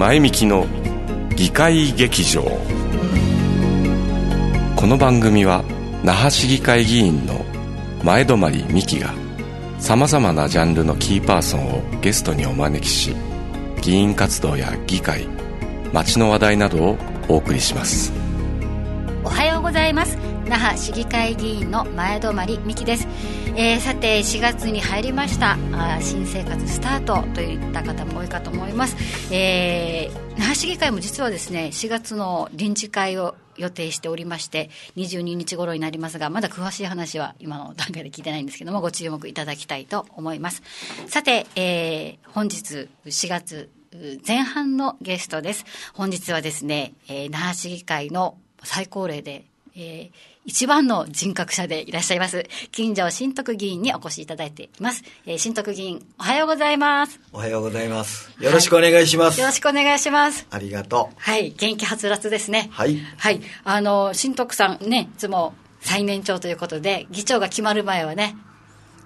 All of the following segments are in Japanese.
前向きの議会劇場。この番組は那覇市議会議員の前泊美樹がさまざまなジャンルのキーパーソンをゲストにお招きし議員活動や議会街の話題などをお送りします。那覇市議会議員の前泊美樹です、えー、さて4月に入りました。あ新生活スタート。といった方も多いかと思います、えー、那覇市議会も実はですね4月の臨時会を予定しておりまして22日頃になりますがまだ詳しい話は今の段階で聞いてないんですけどもご注目いただきたいと思います。さて、えー、本日4月前半のゲストです。本日はですね、えー、那覇市議会の最高齢でえー、一番の人格者でいらっしゃいます、金城新徳議員にお越しいただいています。えー、新徳議員、おはようございます。おはようございます。よろしくお願いします。はい、よろしくお願いします。ありがとう。はい、元気はつらつですね。はい。はい、あの、新徳さんね、いつも最年長ということで、議長が決まる前はね、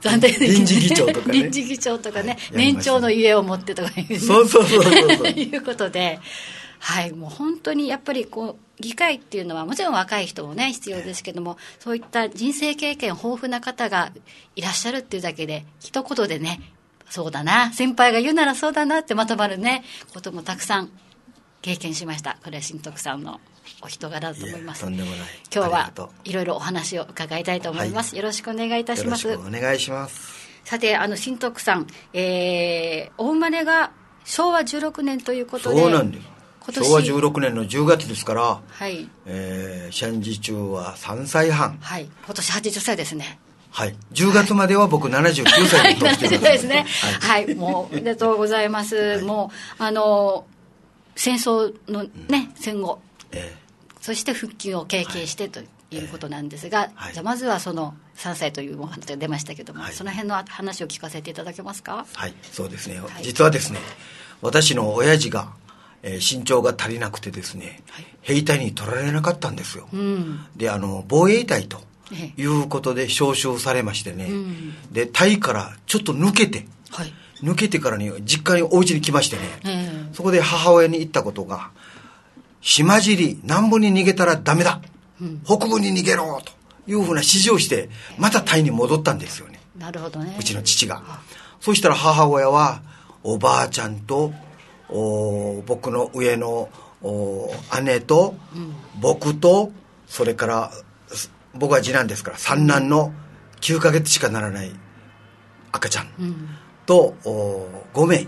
残念臨時議長とかね。臨時議長とかね、はい、年長の家を持ってとかいう、そうそうそうそうそう。いうことで、はい、もう本当にやっぱりこう、議会っていうのはもちろん若い人もね必要ですけどもそういった人生経験豊富な方がいらっしゃるっていうだけで一言でねそうだな先輩が言うならそうだなってまとまるねこともたくさん経験しました。これは新徳さんのお人柄だと思います。とんでもない。今日はいろいろお話を伺いたいと思います、はい、よろしくお願いいたします。お願いします。さてあの新徳さん、えー、お生まれが昭和16年ということで。そうなんです昭和16年の10月ですから、はい、えー、シャンジ中は3歳半。はい、今年80歳ですね。はい。10月までは僕79歳で年してます、ですね。はい、はい、もう、おめでとうございます。はい、もう、あの、戦争のね、うん、戦後、えー、そして復帰を経験してということなんですが、はい、じゃあまずはその3歳というお話が出ましたけども、はい、その辺の話を聞かせていただけますか？はい。そうですね、実はですね私の親父がえー、身長が足りなくてですね、はい、兵隊に取られなかったんですよ、うん、であの防衛隊ということで招集されましてね、うん、で隊からちょっと抜けて、はい、抜けてからに実家にお家に来ましてね、そこで母親に言ったことが島尻南部に逃げたらダメだ、うん、北部に逃げろというふうな指示をしてまたタイに戻ったんですよね。なるほどね。うちの父が。そしたら母親はおばあちゃんとお僕の上のお姉と、僕とそれから僕は次男ですから三男の9ヶ月しかならない赤ちゃんと、うん、お5名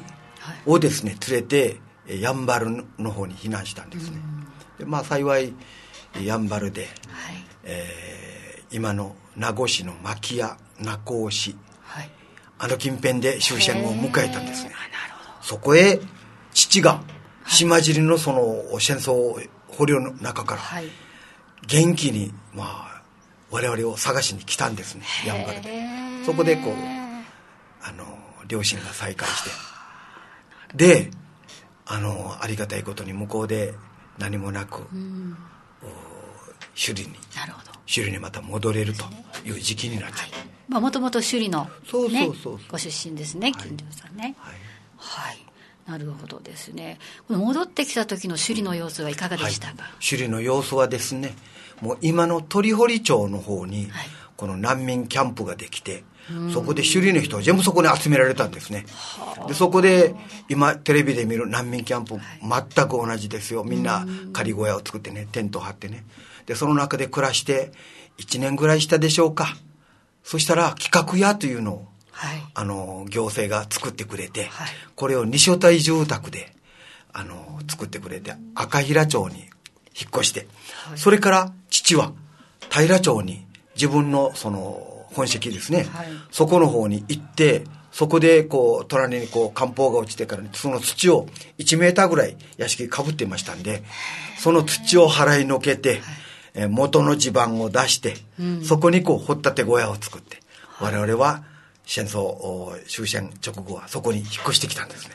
をですね連れてやんばるの方に避難したんですね、うん、でまあ幸いやんばるで、はい、えー、今の名護市の牧屋名護市、はい、あの近辺で終戦を迎えたんですね。そこへ父が島尻のその戦争捕虜の中から元気にまあ我々を探しに来たんですねやんばるで。そこでこうあの両親が再会して。であのありがたいことに向こうで何もなく、うん、首里に首里にまた戻れるという時期になっちゃう。もともと首里の、ね、そうそうそうご出身ですね金城さんね。はい、はいなるほどですね戻ってきた時の首里の様子はいかがでしたか、はい、首里の様子はですねもう今の鳥堀町の方に、この難民キャンプができて、そこで首里の人は全部そこに集められたんですね。で、そこで今テレビで見る難民キャンプ、全く同じですよ。みんな仮小屋を作ってね、テントを張ってね。で、その中で暮らして1年ぐらいしたでしょうか。そしたら企画屋というのをはい、あの行政が作ってくれて、はい、これを二所帯住宅であの作ってくれて赤平町に引っ越して、はい、それから父は平町に自分のその本籍ですね、そこの方に行ってそこでこう隣にこう漢方が落ちてから、ね、その土を1メーターぐらい屋敷かぶっていましたんでその土を払いのけて、え元の地盤を出して、うん、そこにこう掘ったて小屋を作って我々は戦争終戦直後はそこに引っ越してきたんですね。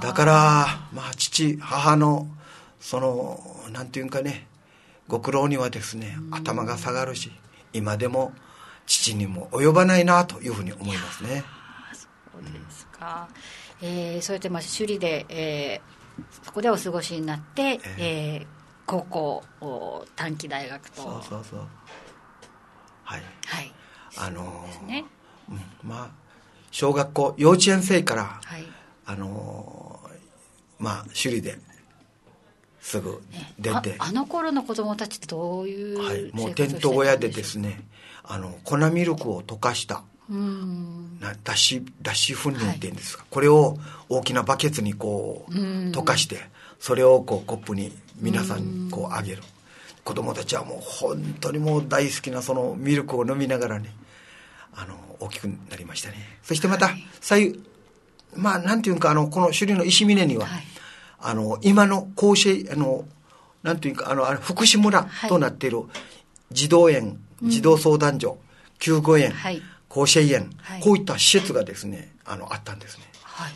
だからまあ父母のそのなんていうんかねご苦労にはですね頭が下がるし今でも父にも及ばないなというふうに思いますね。そうですか、えー、そうやってまあ首里で、えー、そこでお過ごしになって、えー、えー、高校短期大学と。そうそうそう。はい、はい、あのー、ね、うん、まあ小学校幼稚園生から、はい、あのー、まあ首里ですぐ出て、ね、あの頃の子供たちってどういうはい、もうテント小屋でですねあの粉ミルクを溶かしたな脱脂脱脂粉乳っていうんですか、はい、これを大きなバケツにこう溶かしてそれをこうコップに皆さんにこうあげる。子供たちはもう本当にもう大好きなそのミルクを飲みながらねあの大きくなりましたね。そしてまた、はい、最まあなんていうかあのこの首里の石峰には、はい、あの今の甲子あのなんていうかあの福祉村となっている児童園、児童相談所、救護園、甲子園、こういった施設がですねあのあったんですね、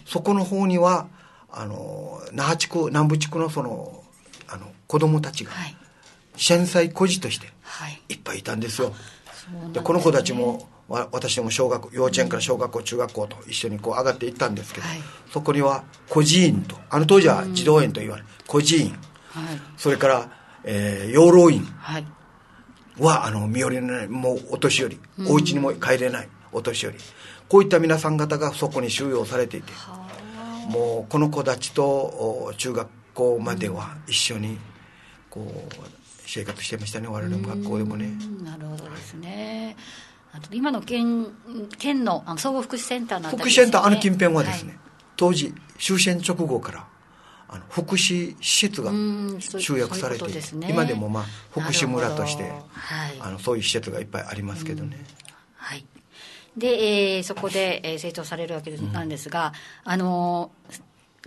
そこの方にはあの那覇地区南部地区のそのあの子供たちが、戦災孤児としてい。っぱいいたんですよ、でこの子たちも私も小学幼稚園から小学校中学校と一緒にこう上がっていったんですけど、はい、そこには孤児院とあの当時は児童園と言われ孤児院、はい、それから、えー、養老院は、あの身寄りのないもうお年寄り、うん、お家にも帰れないお年寄り。こういった皆さん方がそこに収容されていてもうこの子たちと中学校までは一緒にこう生活してましたね我々の学校でもね。なるほどですね、あと今の県県のあの総合福祉センターなん、ね、福祉センターあの近辺はですね、はい、当時終戦直後からあの福祉施設が集約されていて、ね、今でもまあ福祉村として、はい、あのそういう施設がいっぱいありますけどね。はい。で、えー、そこで、えー、成長されるわけなんですが、うん、あの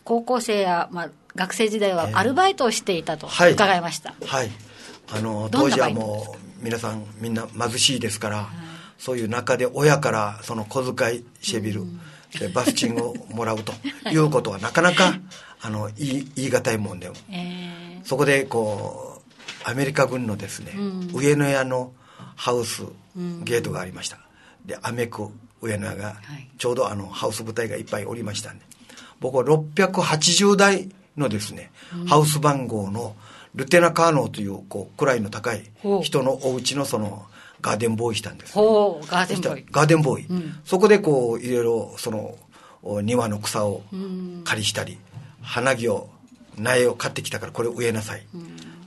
高校生や、まあ、学生時代はアルバイトをしていたと伺いました、えー、はい、はい、あの当時はもう皆さんみんな貧しいですから、そういう中で親からその小遣いシェビル、うん、でバスチンをもらうということはなかなか あの言い言い難いもんでも、えー、そこでこうアメリカ軍のですね、うん、上野屋のハウスゲートがありました、でアメク上野屋がちょうどあのハウス部隊がいっぱいおりましたんで。僕は680台のですね、うん、ハウス番号のルテナ・カーノーというこう位の高い人のお家のそのガーデンボーイしたんです。ほう、ガーデンボーイ。ガーデンボーイ。うん、そこでこう、いろいろ、その、庭の草を刈りしたり、花木を、苗を買ってきたからこれ植えなさい。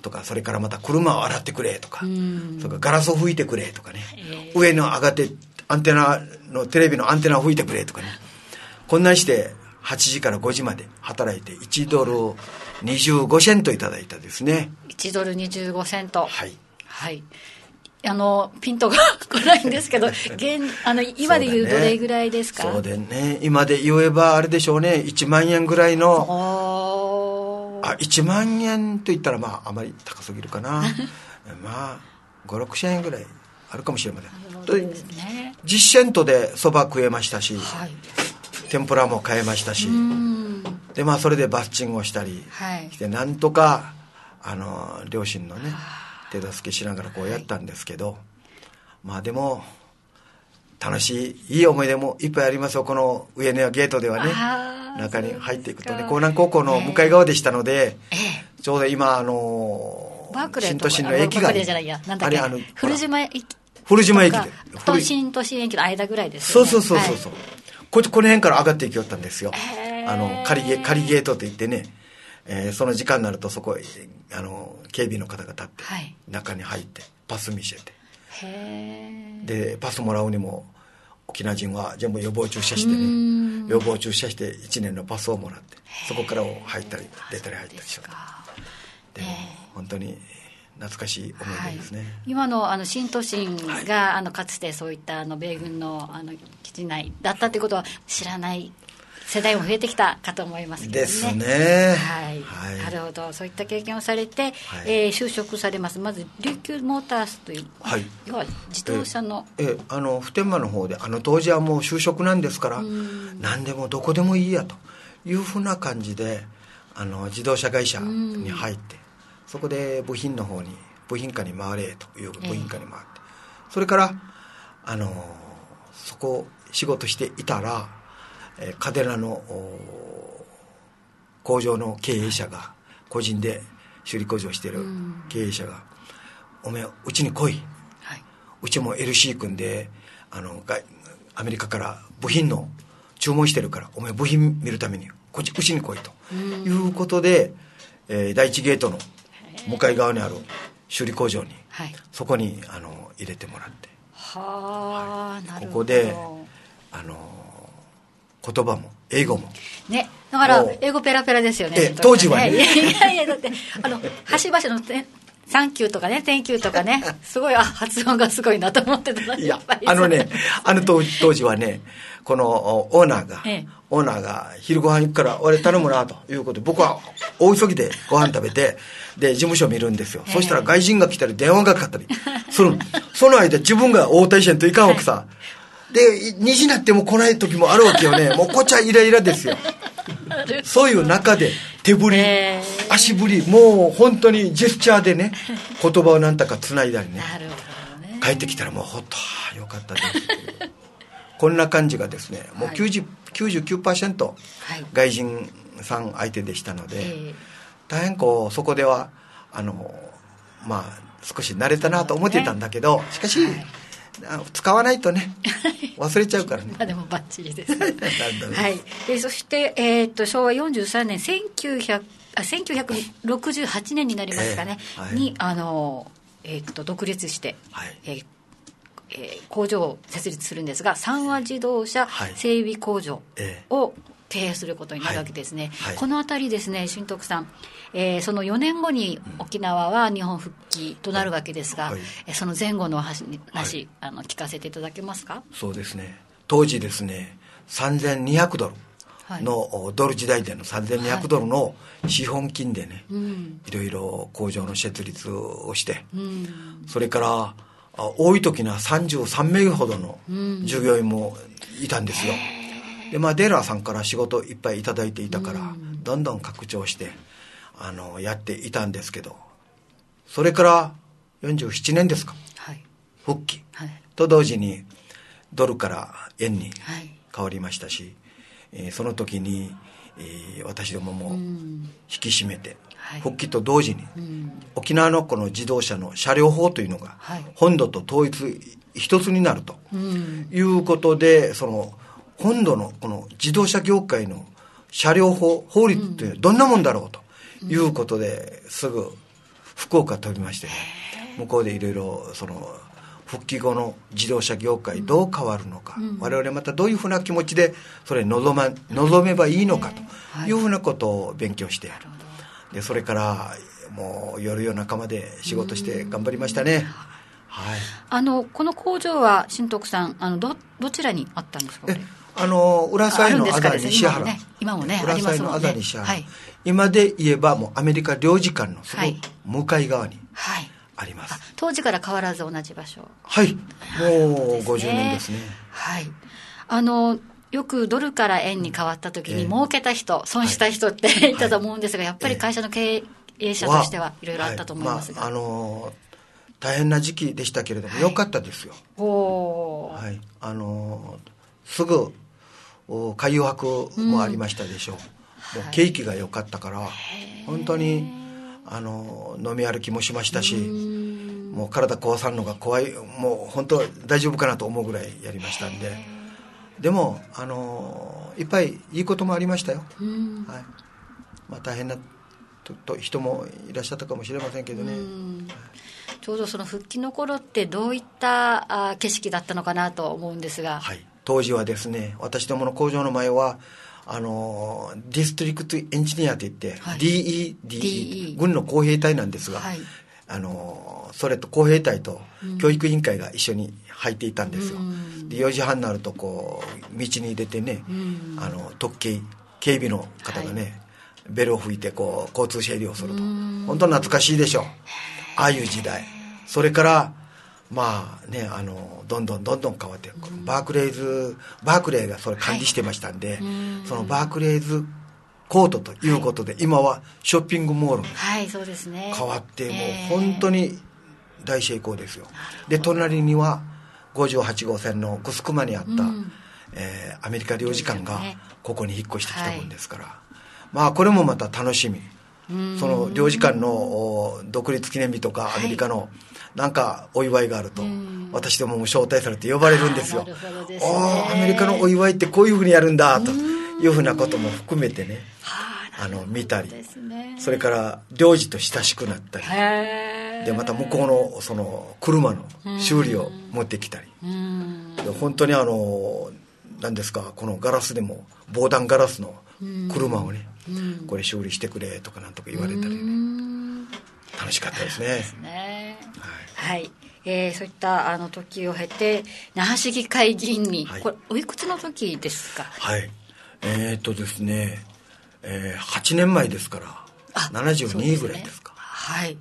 とか、それからまた車を洗ってくれとか、それからガラスを拭いてくれとかね、上の上がってアンテナの、テレビのアンテナを拭いてくれとかね、こんなんして、8時から5時まで働いて1ドル25セントいただいたですね。1ドル25セント。はい、はい、あのピントが来ないんですけど 現あの今で言うどれぐらいですか？そうでね。今で言えばあれでしょうね。1万円ぐらいのあ1万円と言ったらまああまり高すぎるかな。まあ56千円ぐらいあるかもしれません、ね、10セントでそば食えましたし、はい、天ぷらも買えましたしでまあそれでバッチングをしたりして、はい、なんとかあの両親のね手助けしながらこうやったんですけど、はい、まあでも楽しいいい思い出もいっぱいありますよ。この上野ゲートではね中に入っていくとね江南高校の向かい側でしたので、えー、ちょうど今あの新都心の駅があれあの古島駅古島駅でと新都心駅の間ぐらいですよね。そうそうそうそう、はい、ここの辺から上がっていきよったんですよ、あの仮ゲ仮ゲートって言ってねえー、その時間になるとそこあの警備の方が立って、はい、中に入ってパス見せて。でパスもらうにも沖縄人は全部予防注射してね予防注射して1年のパスをもらってそこから入ったり出たり入ったりしようでも本当に懐かしい思い出ですね、はい、今のあの新都心が、はい、あのかつてそういったあの米軍のあの基地内だったということは知らない世代も増えてきたかと思いますけどね。ですね。はい。はい、なるほど。そういった経験をされて、はい、えー、就職されます。まず、琉球モータースという、はい、要は自動車の。えー、えー、あの、普天間の方で、あの当時はもう就職なんですから、何でもどこでもいいやというふうな感じで、あの、自動車会社に入って、そこで部品の方に、部品課に回れという部品課に回って、えー、それから、あの、そこ仕事していたら、えー、カデナの工場の経営者が個人で修理工場してる経営者が「おめえうちに来い」はい、うちも LC 組んであのアメリカから部品の注文してるからお前部品見るためにこっちうちに来いと。いうことで、えー、第一ゲートの向かい側にある修理工場に、はい、そこにあの入れてもらって。はあ、はい、ここであの言葉も英語も。ねだから英語ペラペラですよね。当時はね。いやいやだってあの端々のサンキューとかね、 thank you とかね、すごい、あ、発音がすごいなと思ってたいや、あのね、あの当時はね、このオーナーが、ええ、オーナーが昼ご飯行くから俺頼むなということで、僕は大急ぎでご飯食べて、で、事務所見るんですよ。え、そしたら外人が来たり電話がかかったりするその間自分が応対しんといかんわけさ。で、2時になっても来ない時もあるわけよね。もうこっちはイライラですよ。そういう中で手振り、えー、足振りもう本当にジェスチャーでね言葉を何とかつないだりね。ね。帰ってきたらもうほっとよかったです。こんな感じがですねもう90、はい、99%外人さん相手でしたので、はい、大変こうそこではあのまあ少し慣れたなと思ってたんだけど、ね、しかし、はい使わないとね 忘れちゃうからね。でもバッチリです。はい。でそして、えー、っと昭和43年1900あ1968年になりますかね、えーはい、にあの、えー、っと独立して、はい、えーえー、工場を設立するんですが三和自動車整備工場を経営することになるわけですね、はい。はい、この辺りですね新徳さん、えー、その4年後に沖縄は日本復帰となるわけですが、はい、その前後の話、あの聞かせていただけますか？そうですね。当時ですね3200ドルの、ドル時代での3200ドルの資本金でね、いろいろ工場の設立をして、うん、それから多い時には33名ほどの従業員もいたんですよ、でまあデーラーさんから仕事いっぱい頂いていたから、どんどん拡張してあのやっていたんですけどそれから47年ですか、はい、復帰、はい、と同時にドルから円に変わりましたし、はい、えー、その時に、えー、私どもも引き締めて、復帰と同時に、沖縄のこの自動車の車両法というのが、本土と統一一つになるということで、その本土のこの自動車業界の車両法法律ってどんなもんだろうということですぐ福岡飛びまして、向こうでいろいろその復帰後の自動車業界どう変わるのか、うん、我々またどういうふうな気持ちでそれ望,、ま、望めばいいのかとい。うふうなことを勉強して、でそれからもう夜夜中まで仕事して頑張りましたね。はい、あのこの工場は新徳さんあのどどちらにあったんですか？あの浦添のあざ西原今もね浦添のあざ西原、はい、今で言えばもうアメリカ領事館のすぐ向かい側にあります、はい、当時から変わらず同じ場所。はい。もう50年ですね。はい。あのよくドルから円に変わった時に儲けた人、えー、損した人って、はい、言ったと思うんですがやっぱり会社の経営者としてはいろいろあったと思いますが、まあ、あの大変な時期でしたけれども、よかったですよ。はい。あのすぐ海洋博もありましたでしょう、うん、もう景気が良かったから、本当にあの飲み歩きもしましたし、もう体壊さんのが怖いもう本当大丈夫かなと思うぐらいやりましたんで。でもあのいっぱいいいこともありましたよ、はい。まあ、大変なと人もいらっしゃったかもしれませんけどね、ちょうどその復帰の頃ってどういったあ景色だったのかなと思うんですが、はい、当時はですね私どもの工場の前はあの District Engineer といって、はい、DEDE、DE、軍の工兵隊なんですが、はい、あのそれと工兵隊と教育委員会が一緒に入っていたんですよ、うん、で4時半になるとこう道に出てね、うん、あの特警警備の方がね、はい、ベルを吹いてこう交通整理をすると、うん、本当懐かしいでしょ。ああいう時代。それからまあねあのどんどんどんどん変わってバークレイズバークレーがそれ管理してましたんで、はい、そのバークレイズコートということで、はい、今はショッピングモールに変わって、もう本当に大成功ですよ。で隣には58号線のグスクマにあった、うん、えーアメリカ領事館がここに引っ越してきたもんですから、まあこれもまた楽しみ。その領事館のお独立記念日とかアメリカのなんかお祝いがあると、私どもも招待されて呼ばれるんですよ。あーなるほどですね。アメリカのお祝いってこういうふうにやるんだというふうなことも含めてね、あの見たり、それから領事と親しくなったり、へでまた向こうのその車の修理を持ってきたり、本当にあの何ですかこのガラスでも防弾ガラスの車をね、これ修理してくれとかなんとか言われたりね、うん。楽しかったですね。ねはい、えーそういったあの時を経て那覇市議会議員に、はい。これおいくつの時ですか？はい。えーっとですね、えー8年前ですから72ぐらいですか。はい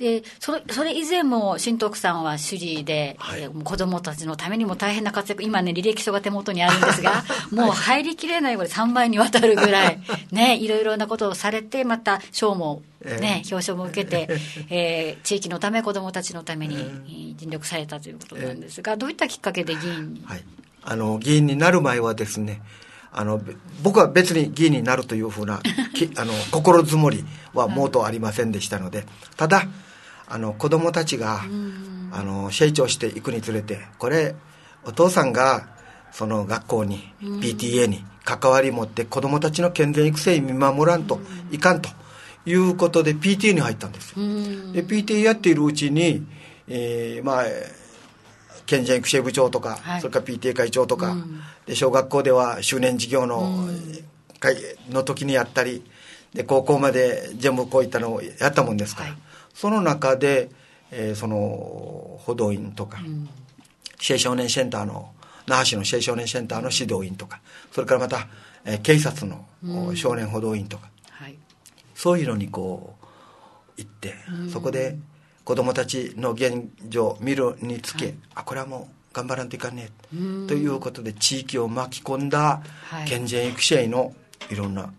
でそれそれ以前も新徳さんは首里で、はい。えー子供たちのためにも大変な活躍今ね履歴書が手元にあるんですが もう入りきれないぐらい3倍にわたるぐらい ねいろいろなことをされてまた賞もね、表彰も受けて、えー地域のため子供たちのためにえー尽力されたということなんですがどういったきっかけで議員に？はい、あの議員になる前はですねあのべ僕は別に議員になるというふうなきあの心づもりはもうとありませんでしたのでただあの子供たちがあの成長していくにつれてこれお父さんがその学校に PTA に関わり持って子供たちの健全育成に見守らんといかんということで PTA に入ったんです。よで PTA やっているうちに、えーまあ県人育成部長とか、はい。それから PTA 会長とか、で小学校では周年事業の会の時にやったりで高校まで全部こういったのをやったもんですから、はいその中で、えーその歩道員とか、青少年センターの那覇市の青少年センターの指導員とかそれからまた、えー警察の、少年歩道員とかはい。そういうのにこう行って、そこで子供たちの現状見るにつけ、あこれはもう頑張らんといかんね。ということで地域を巻き込んだはい。健全育成のいろんな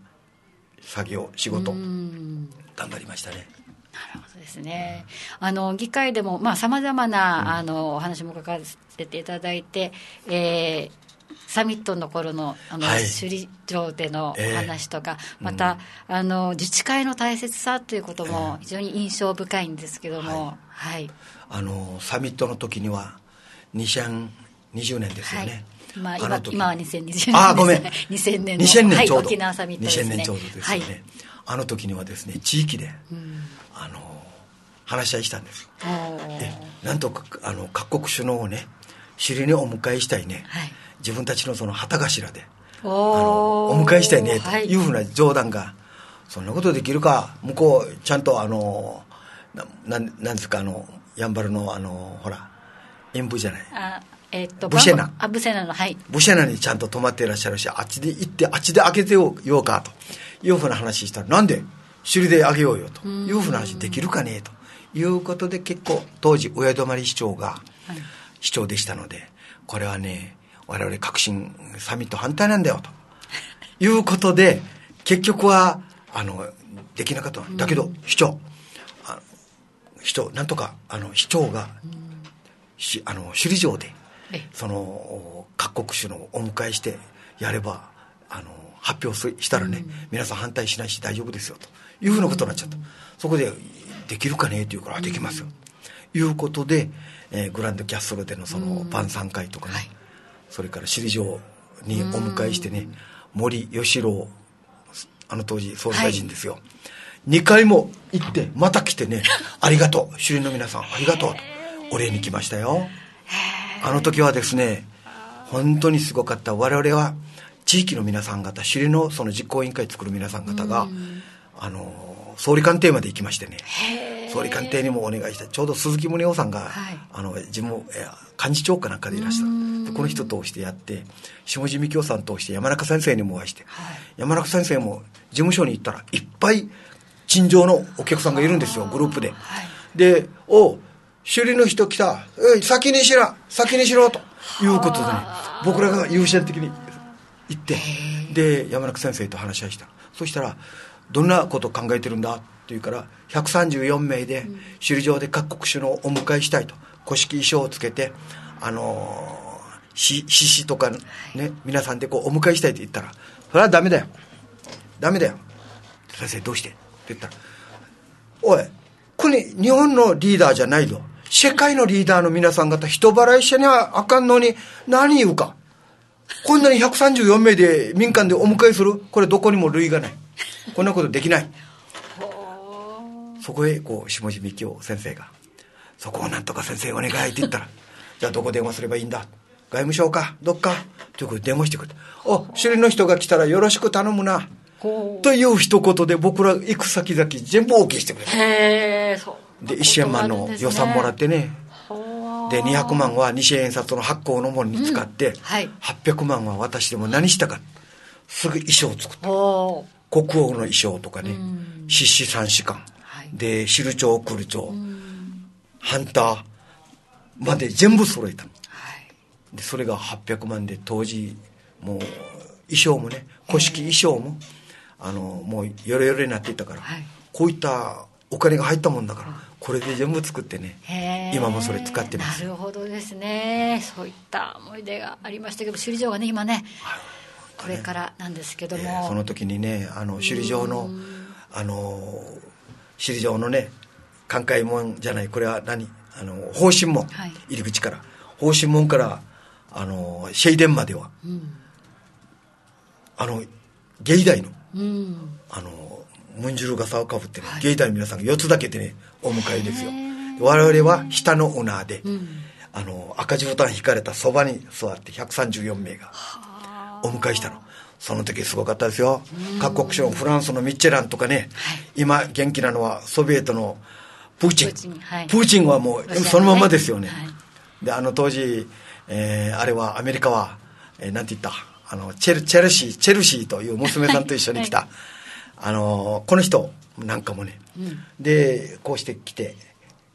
作業仕事うん。頑張りましたねなるほどですね。あの議会でもまあさまざまな、あのお話も書かせていただいて、えーサミットの頃のあの、はい。首里城でのええ話とか、また、あの自治会の大切さということも非常に印象深いんですけども、はい、あのサミットの時には2020年ですよはい。ね、まあ、あ今今は2020年あーごめん。2000年の2000年ちょうど、はい、沖縄サミットですね。2000年ちょうどですよね、はい。あの時にはですね地域で、あの話し合いしたんですでなんとかあの各国首脳をね尻にお迎えしたいね、はい。自分たちのその旗頭であおのーお迎えしたいねとはい。いうふうな冗談が、そんなことできるか向こうちゃんとあのななんなんですかあのやんばるのあのほら演舞じゃない。あえっとブシェナあブシェナのはい。ブシェナにちゃんと泊まっていらっしゃるしあっちで行ってあっちで開けてようかというふうな話した。らなんで首里であげようよというふうな話できるかねということで結構当時親泊市長が市長でしたのでこれはね我々革新サミット反対なんだよと いうことで結局はあのできなかっただけど市長あ市長なんとかあの市長がしあの首里城でえその各国首脳をお迎えしてやればあの発表すしたらね、皆さん反対しないし大丈夫ですよというふうなことになっちゃった、そこでできるかね？って言うから、あできますよ。いうことで、えーグランドキャッスルでのその晩餐会とかね、はい。それから首里城にお迎えしてね、森喜朗あの当時総理大臣ですよ、2回も行ってまた来てねありがとう。首里の皆さんありがとう。とお礼に来ましたよ。あの時はですね本当にすごかった。我々は地域の皆さん方首里のその実行委員会作る皆さん方が、あの総理官邸まで行きましてね。総理官邸にもお願いした。ちょうど鈴木宗男さんが、はい。あの事務え幹事長かなんかでいらした。でこの人通してやって下地美京さん通して山中先生にもお会いして、山中先生も事務所に行ったらいっぱい陳情のお客さんがいるんですよグループで、で「おう首里の人来た。先にしろ。先にしろ」ということでね僕らが優先的に行って。で山中先生と話し合いした。そしたら「どんなことを考えてるんだ?」って言うから134名で首里城で各国首脳をお迎えしたいと古式衣装をつけてあの獅子とかね、皆さんでこうお迎えしたいって言ったらそれはダメだよ。ダメだよ。先生どうして？って言ったらおい国日本のリーダーじゃないぞ。世界のリーダーの皆さん方人払いしにはあかんのに何言うか。こんなに134名で民間でお迎えする？これどこにも類がないこんなことできない。そこへこう下地幹夫先生が「そこをなんとか先生お願い」って言ったら「じゃあどこ電話すればいいんだ」外務省か？どっか？ということで電話してくれて「お首里の人が来たらよろしく頼むな」という一言で僕ら行く先々全部 OK してくれた。へえそうで1000万の予算もらってね。で200万は西円冊の発行のものに使って、うん。はい。800万は私でも何したかすぐ衣装を作った。お国王の衣装とかね獅子三士官、はい。で汁長来長、ハンターまで全部揃えたの。はい。でそれが800万で当時もう衣装もね古式衣装もあのもうヨレヨレになっていたから、はい。こういったお金が入ったもんだからこれで全部作ってね今もそれ使ってます。なるほどですね。そういった思い出がありましたけど首里城がね今ねこれからなんですけども、えーその時にねあの首里城のあの首里城のね寛解門じゃないこれは何あの方針門、はい。入り口から。方針門からあのシェイデンまでは、あの芸大の。うん。あのムンジュル傘をかぶってね、芸大の皆さんが4つだけでねお迎えですよ。で我々は下のオナーで、あの赤字ボタン引かれたそばに座って134名がお迎えしたの。その時すごかったですよ。各国首脳フランスのミッチェランとかね、今元気なのはソビエトのプーチン。プーチンはい。チンはもうそのままですよね、はい。であの当時、えーあれはアメリカは、えーなんて言った？あのチェルチェルシーチェルシーという娘さんと一緒に来た、あのこの人なんかもね、でこうして来て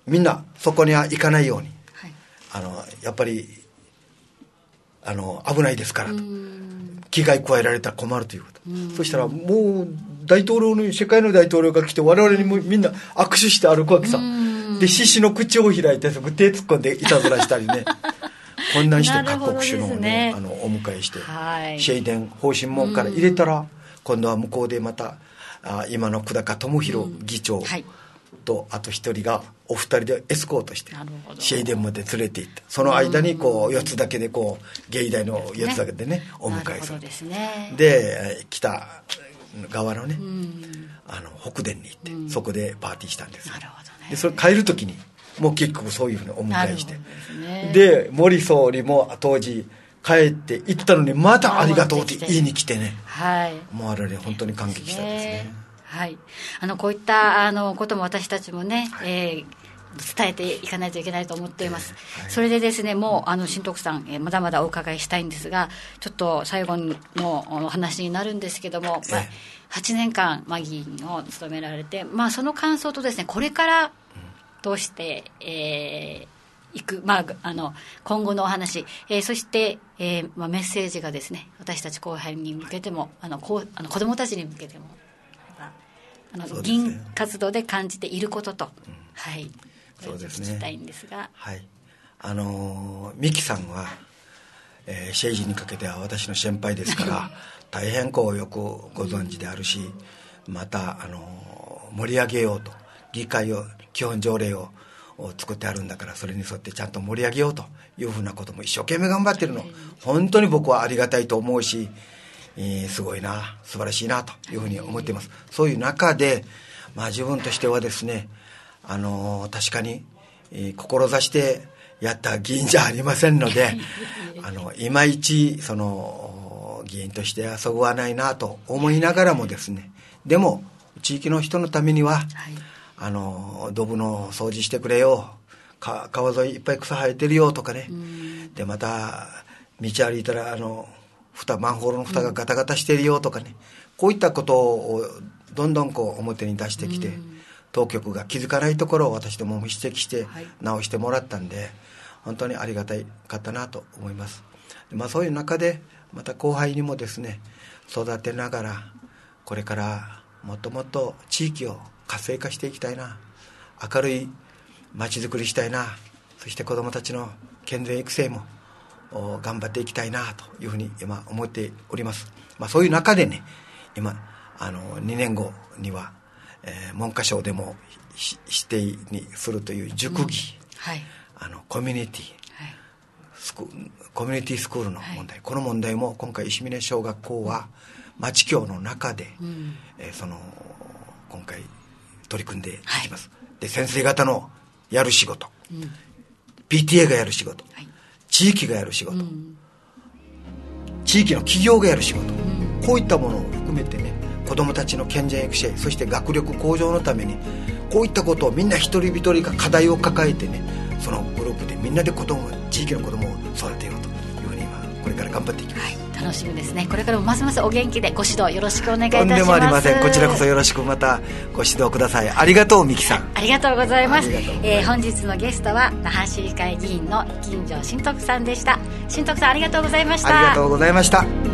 みんなそこには行かないように。はい。あのやっぱりあの危ないですからと。危害加えられたら困るということ。そしたらもう大統領の世界の大統領が来て我々にもみんな握手して歩くわけさ。で獅子の口を開いてそこ手突っ込んでいたずらしたりね。こんなんして各国首脳をねね。あのお迎えして、はい。シェイデン方針門から入れたら今度は向こうでまたあ今の久高智弘議長はいとあと一人がお二人でエスコートしてシェイデンまで連れて行ったその間にこう4つだけでこう芸大の4つだけでねお迎えする。ですね。でえー北側のねあの北殿に行ってそこでパーティーしたんですよ。なるほどね。でそれ帰る時にもう結局そういうふうにお迎えして。で森総理も当時帰って行ったのにまたありがとうって言いに来てね。はい。もうあれね本当に感激したんですねはい、あのこういったあのことも私たちもね、えー伝えていかないといけないと思っています、それでですねもうあの新徳さん、えーまだまだお伺いしたいんですがちょっと最後のお話になるんですけども、まあええ8年間、まあ、議員を務められて、まあ、その感想とですねこれからどうして、えーいく、まあ、あの今後のお話、えーそして、えーまあ、メッセージがですね私たち後輩に向けてもあのこうあの子どもたちに向けてもあの、ね。議員活動で感じていることと、はい。そうですね。聞きたいんですが。はい。あのーミキさんは、えー、シェイジにかけては私の先輩ですから 大変こうよくご存知であるしまた、あのー盛り上げようと議会を基本条例をを作ってあるんだからそれに沿ってちゃんと盛り上げようというふうなことも一生懸命頑張ってるの。本当に僕はありがたいと思うし、えーすごいな素晴らしいなというふうに思っています。そういう中で、まあ、自分としてはですねあの確かに、えー志してやった議員じゃありませんので あのいまいちその議員としてはそぐわないなと思いながらもですねでも地域の人のためには、はい。あのドブの掃除してくれよか川沿いいっぱい草生えてるよとかね。でまた道歩いたらあの蓋マンホールの蓋がガタガタしてるよとかね。こういったことをどんどんこう表に出してきて当局が気づかないところを私どもも指摘してはい。直してもらったんで本当にありがたいかったなと思います。でまあそういう中でまた後輩にもですね育てながらこれからもっともっと地域を活性化していきたいな明るい街づくりしたいなそして子どもたちの健全育成も頑張っていきたいなというふうに今思っております。まあそういう中でね、今、あの、2年後には、えー、文科省でも指定にするという塾技、うん。はい、あの、コミュニティ、はい、スクコミュニティスクールの問題、はい、この問題も今回石峰小学校は町教の中で、うん、えー、その今回取り組んでいきます、で先生方のやる仕事、うん、PTA がやる仕事、地域がやる仕事、うん、地域の企業がやる仕事、うん、こういったものを含めてね子どもたちの健全育成そして学力向上のためにこういったことをみんな一人一人が課題を抱えてねそのグループでみんなで子供地域の子供を育てようとこれから頑張っていきます、はい楽しみですね。これからもますますお元気でご指導よろしくお願いいたします。とんでもありません。こちらこそよろしくまたご指導ください。ありがとう美樹さん。ありがとうございます、えー、本日のゲストは那覇市議会議員の金城新徳さんでした。新徳さんありがとうございました。ありがとうございました